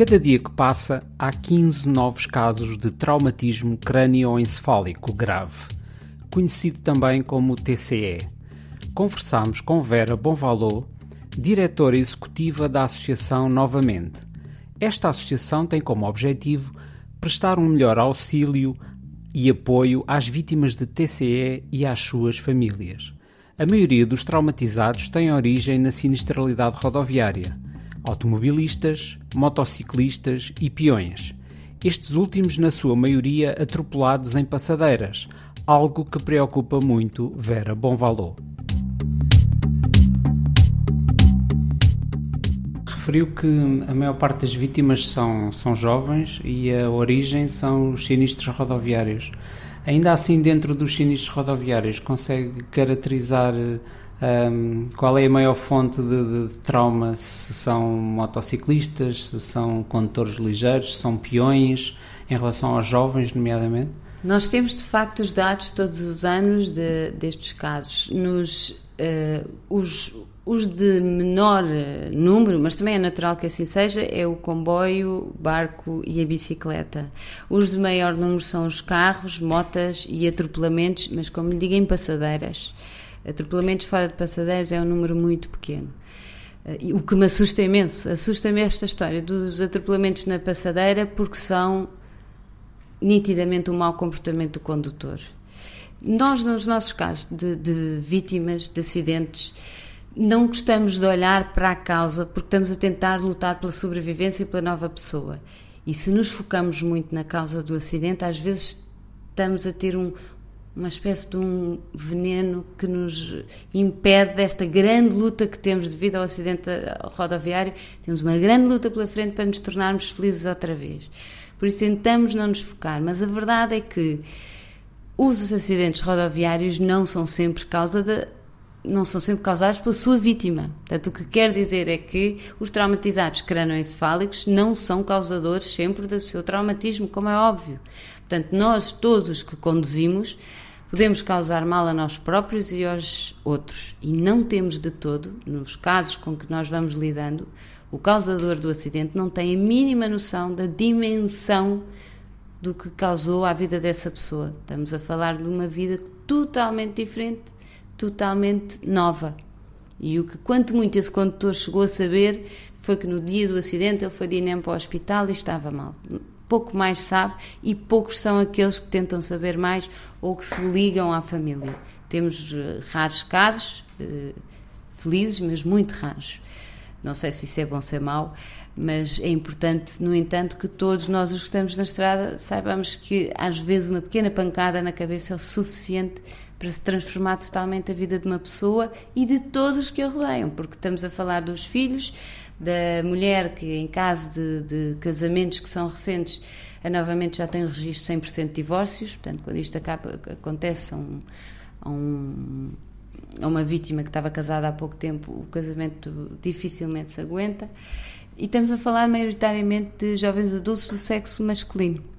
cada dia que passa, há 15 novos casos de traumatismo crânioencefálico grave, conhecido também como TCE. Conversamos com Vera Bonvalot, diretora executiva da Associação Novamente. Esta associação tem como objetivo prestar um melhor auxílio e apoio às vítimas de TCE e às suas famílias. A maioria dos traumatizados tem origem na sinistralidade rodoviária, automobilistas, motociclistas e peões. Estes últimos, na sua maioria, atropelados em passadeiras, algo que preocupa muito Vera Bonvalot. referiu que a maior parte das vítimas são, são jovens e a origem são os sinistros rodoviários. Ainda assim, dentro dos sinistros rodoviários, consegue caracterizar um, qual é a maior fonte de, de, trauma? Se são motociclistas, se são condutores ligeiros, se são peões, em relação aos jovens, nomeadamente? Nós temos de facto os dados todos os anos de, destes casos. Nos, uh, os, os de menor eh, número, mas também é natural que assim seja, é o comboio, barco e a bicicleta. Os de maior número são os carros, motas e atropelamentos, mas como lhe digo, em passadeiras. Atropelamentos fora de passadeiras é um número muito pequeno. Eh, o que me assusta imenso, assusta-me esta história dos atropelamentos na passadeira porque são nitidamente um mau comportamento do condutor. Nós, nos nossos casos de, de vítimas de acidentes, não gostamos de olhar para a causa porque estamos a tentar lutar pela sobrevivência e pela nova pessoa. E se nos focamos muito na causa do acidente, às vezes estamos a ter um, uma espécie de um veneno que nos impede desta grande luta que temos devido ao acidente rodoviário. Temos uma grande luta pela frente para nos tornarmos felizes outra vez. Por isso tentamos não nos focar, mas a verdade é que os acidentes rodoviários não são sempre causa da não são sempre causados pela sua vítima. Portanto, o que quer dizer é que os traumatizados cranoencefálicos não são causadores sempre do seu traumatismo, como é óbvio. Portanto, nós, todos os que conduzimos, podemos causar mal a nós próprios e aos outros. E não temos de todo, nos casos com que nós vamos lidando, o causador do acidente não tem a mínima noção da dimensão do que causou à vida dessa pessoa. Estamos a falar de uma vida totalmente diferente totalmente nova. E o que, quanto muito esse condutor chegou a saber, foi que no dia do acidente ele foi de INEM para o hospital e estava mal. Pouco mais sabe e poucos são aqueles que tentam saber mais ou que se ligam à família. Temos uh, raros casos, uh, felizes, mas muito raros. Não sei se isso é bom ou se é mau, mas é importante, no entanto, que todos nós os que estamos na estrada saibamos que às vezes uma pequena pancada na cabeça é o suficiente para se transformar totalmente a vida de uma pessoa e de todos os que a rodeiam, porque estamos a falar dos filhos, da mulher que, em caso de, de casamentos que são recentes, a novamente já tem o registro 100% de divórcios, portanto, quando isto acaba, acontece a, um, a, um, a uma vítima que estava casada há pouco tempo, o casamento dificilmente se aguenta. E estamos a falar maioritariamente de jovens adultos do sexo masculino.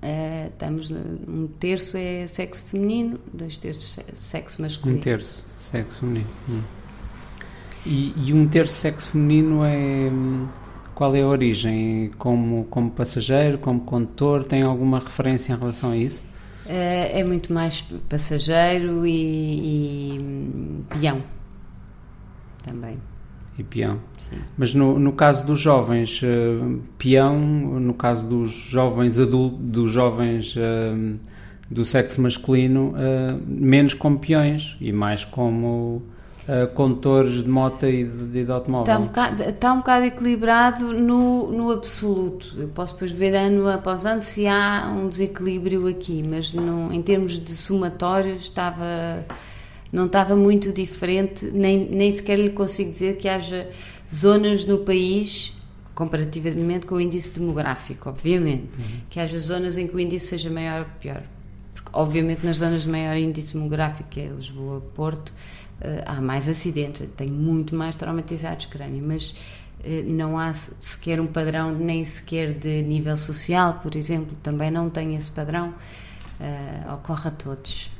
Uh, estamos um terço é sexo feminino, dois terços sexo masculino. Um terço sexo feminino. Hum. E, e, um terço sexo feminino é qual é a origem? Como como passageiro, como condutor? Tem alguma referência em relação a isso? Uh, é muito mais passageiro e, e hum, peão também e peão. Sim. Mas no, no caso dos jovens, uh, peão, no caso dos jovens adultos, dos jovens uh, do sexo masculino, uh, menos como peões e mais como condutores de moto e de, de automóvel. Está um, bocado, está um bocado equilibrado no, no absoluto. Eu posso depois ver ano após ano se há um desequilíbrio aqui, mas no, em termos de somatório estava não estava muito diferente, nem, nem sequer lhe consigo dizer que haja zonas no país, comparativamente com o índice demográfico, obviamente, uhum. que haja zonas em que o índice seja maior ou pior. Porque, obviamente, nas zonas de maior índice demográfico, que é Lisboa, Porto, uh, há mais acidentes, tem muito mais traumatizados crânio, mas uh, não há sequer um padrão, nem sequer de nível social, por exemplo, também não tem esse padrão, uh, ocorre a todos.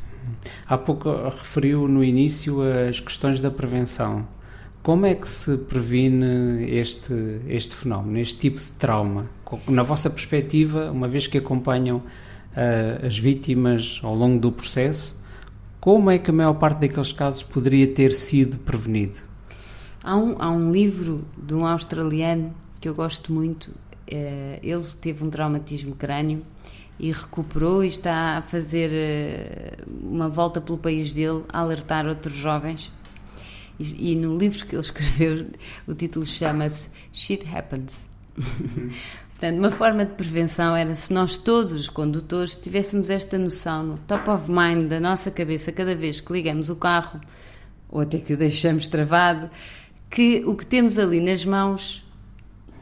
Há pouco referiu no início as questões da prevenção. como é que se previne este, este fenómeno, este tipo de trauma? Na vossa perspectiva, uma vez que acompanham uh, as vítimas ao longo do processo, como é que a maior parte daqueles casos poderia ter sido prevenido? Há um, há um livro de um australiano que eu gosto muito. Uh, ele teve um traumatismo crânio e recuperou e está a fazer uh, uma volta pelo país dele, a alertar outros jovens. E, e no livro que ele escreveu, o título chama-se Shit Happens. Uhum. Portanto, uma forma de prevenção era se nós todos os condutores tivéssemos esta noção no top of mind da nossa cabeça cada vez que ligamos o carro ou até que o deixamos travado, que o que temos ali nas mãos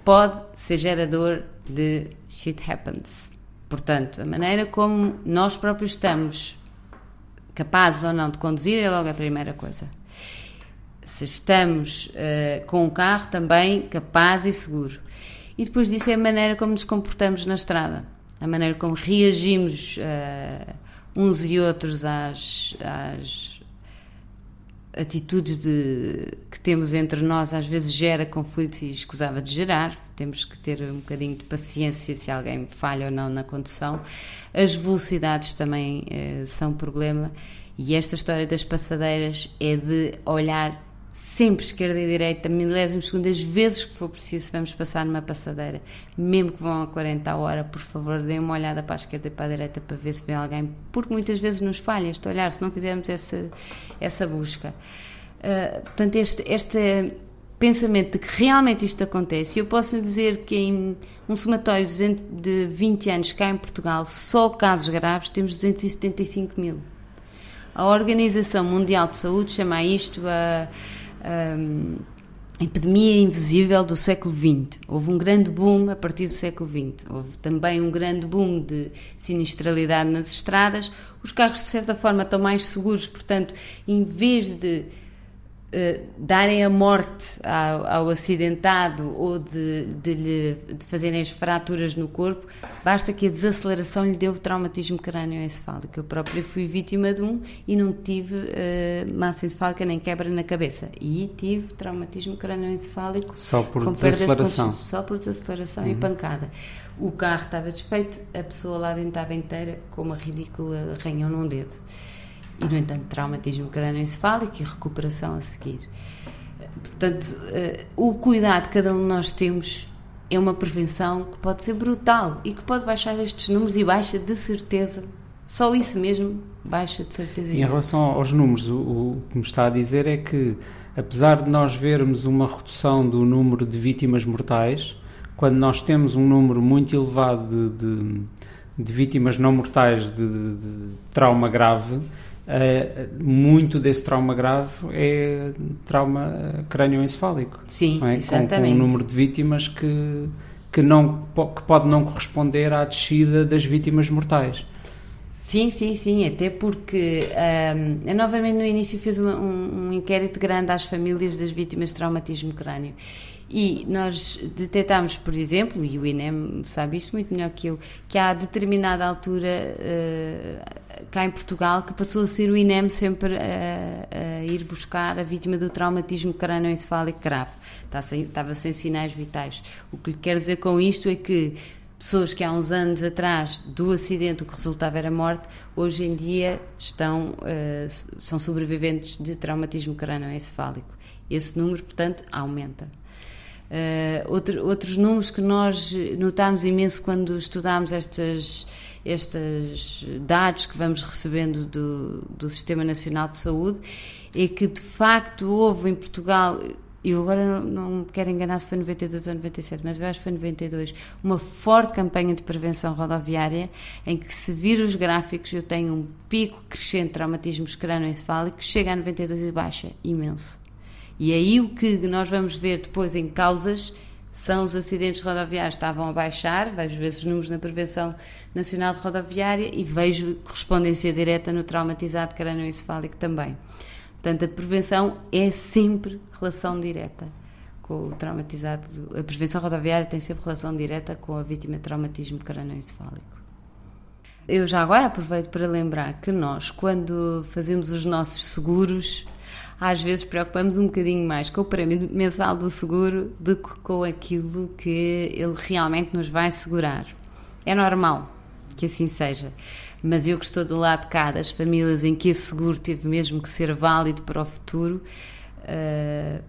pode ser gerador de shit happens. Portanto, a maneira como nós próprios estamos capazes ou não de conduzir é logo a primeira coisa. Se estamos uh, com o carro também capaz e seguro e depois disso é a maneira como nos comportamos na estrada, a maneira como reagimos uh, uns e outros às, às atitudes de, que temos entre nós, às vezes gera conflitos e escusava de gerar. Temos que ter um bocadinho de paciência se alguém falha ou não na condução. As velocidades também uh, são problema. E esta história das passadeiras é de olhar sempre esquerda e direita, milésimos segundos, as vezes que for preciso, vamos passar numa passadeira, mesmo que vão a 40 a hora, por favor, deem uma olhada para a esquerda e para a direita para ver se vê alguém, porque muitas vezes nos falha este olhar, se não fizermos essa, essa busca. Uh, portanto, este, este pensamento de que realmente isto acontece, eu posso lhe dizer que em um somatório de 20 anos cá em Portugal, só casos graves, temos 275 mil. A Organização Mundial de Saúde chama isto a um, epidemia invisível do século XX. Houve um grande boom a partir do século XX. Houve também um grande boom de sinistralidade nas estradas. Os carros, de certa forma, estão mais seguros, portanto, em vez de eh, darem a morte ao, ao acidentado ou de, de, lhe, de fazerem as fraturas no corpo, basta que a desaceleração lhe dê o traumatismo crânioencefálico. Eu própria fui vítima de um e não tive uh, massa encefálica nem quebra na cabeça. E tive traumatismo crânioencefálico só por desaceleração. De só por desaceleração uhum. e pancada. O carro estava desfeito, a pessoa lá dentro estava inteira com uma ridícula arranhão num dedo e, no entanto, traumatismo crânioencefálico e recuperação a seguir. Portanto, uh, o cuidado que cada um de nós temos é uma prevenção que pode ser brutal e que pode baixar estes números e baixa de certeza. Só isso mesmo baixa de certeza. Em relação aos números, o, o que me está a dizer é que, apesar de nós vermos uma redução do número de vítimas mortais, quando nós temos um número muito elevado de, de, de vítimas não mortais de, de trauma grave, Uh, muito desse trauma grave é trauma crânioencefálico. Sim, é? exatamente. Com, com, um número de vítimas que, que, não, que pode não corresponder à descida das vítimas mortais. Sim, sim, sim, até porque um, eu novamente no início fiz um, um, um inquérito grande às famílias das vítimas de traumatismo crânio e nós detectámos, por exemplo, e o INEM sabe isto muito melhor que eu, que há determinada altura uh, cá em Portugal que passou a ser o INEM sempre a, a ir buscar a vítima do traumatismo crânioencefálico grave. Estava sem sinais vitais. O que lhe quero dizer com isto é que pessoas que há uns anos atrás do acidente o que resultava era morte, hoje em dia estão, uh, são sobreviventes de traumatismo crânioencefálico. Esse número, portanto, aumenta. Uh, outro, outros números que nós notámos imenso quando estudámos estas, estes dados que vamos recebendo do, do Sistema Nacional de Saúde é que de facto houve em Portugal eu agora não, não quero enganar se foi 92 ou 97, mas eu acho que foi 92, uma forte campanha de prevenção rodoviária em que se vir os gráficos eu tenho um pico crescente de traumatismos crânioencefálicos que chega a 92 e baixa, imenso. E aí o que nós vamos ver depois em causas são os acidentes rodoviários estavam a baixar, vejo esses números na Prevenção Nacional de Rodoviária e vejo correspondência direta no traumatizado crânioencefálico também. Portanto, a prevenção é sempre relação direta com o traumatizado. A prevenção rodoviária tem sempre relação direta com a vítima de traumatismo crânioencefálico. Eu já agora aproveito para lembrar que nós, quando fazemos os nossos seguros, às vezes preocupamos um bocadinho mais com o prémio mensal do seguro do que com aquilo que ele realmente nos vai segurar. É normal que assim seja, mas eu que estou do lado de cá das famílias em que esse seguro teve mesmo que ser válido para o futuro. Uh,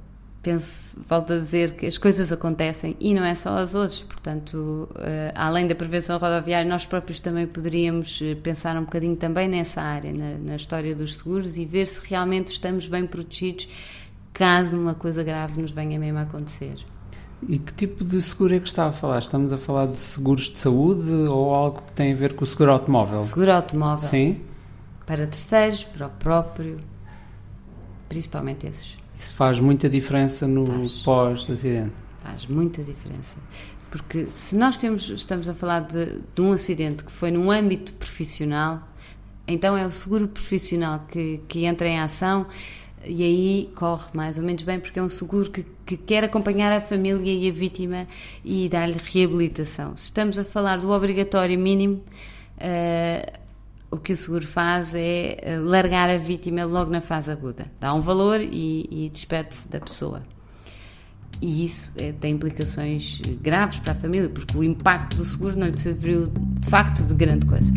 penso, volto a dizer que as coisas acontecem e não é só as outras, portanto, uh, além da prevenção rodoviária, nós próprios também poderíamos eh, pensar um bocadinho também nessa área, na, na, história dos seguros e ver se realmente estamos bem protegidos caso uma coisa grave nos venha mesmo a acontecer. E que tipo de seguro é que está a falar? Estamos a falar de seguros de saúde ou algo que tem a ver com o seguro automóvel? Seguro automóvel. Sim. Para terceiros, para o próprio, principalmente esses. Isso faz muita diferença no pós-acidente? Faz muita diferença. Porque se nós temos, estamos a falar de, de, um acidente que foi num âmbito profissional, então é o seguro profissional que, que entra em ação e aí corre mais ou menos bem, porque é um seguro que, que quer acompanhar a família e a vítima e dar-lhe reabilitação. Se estamos a falar do obrigatório mínimo, uh, o que o seguro faz é eh, largar a vítima logo na fase aguda. Dá um valor e, e despede-se da pessoa. E isso é, tem implicações graves para a família, porque o impacto do seguro não lhe serviu de facto de grande coisa.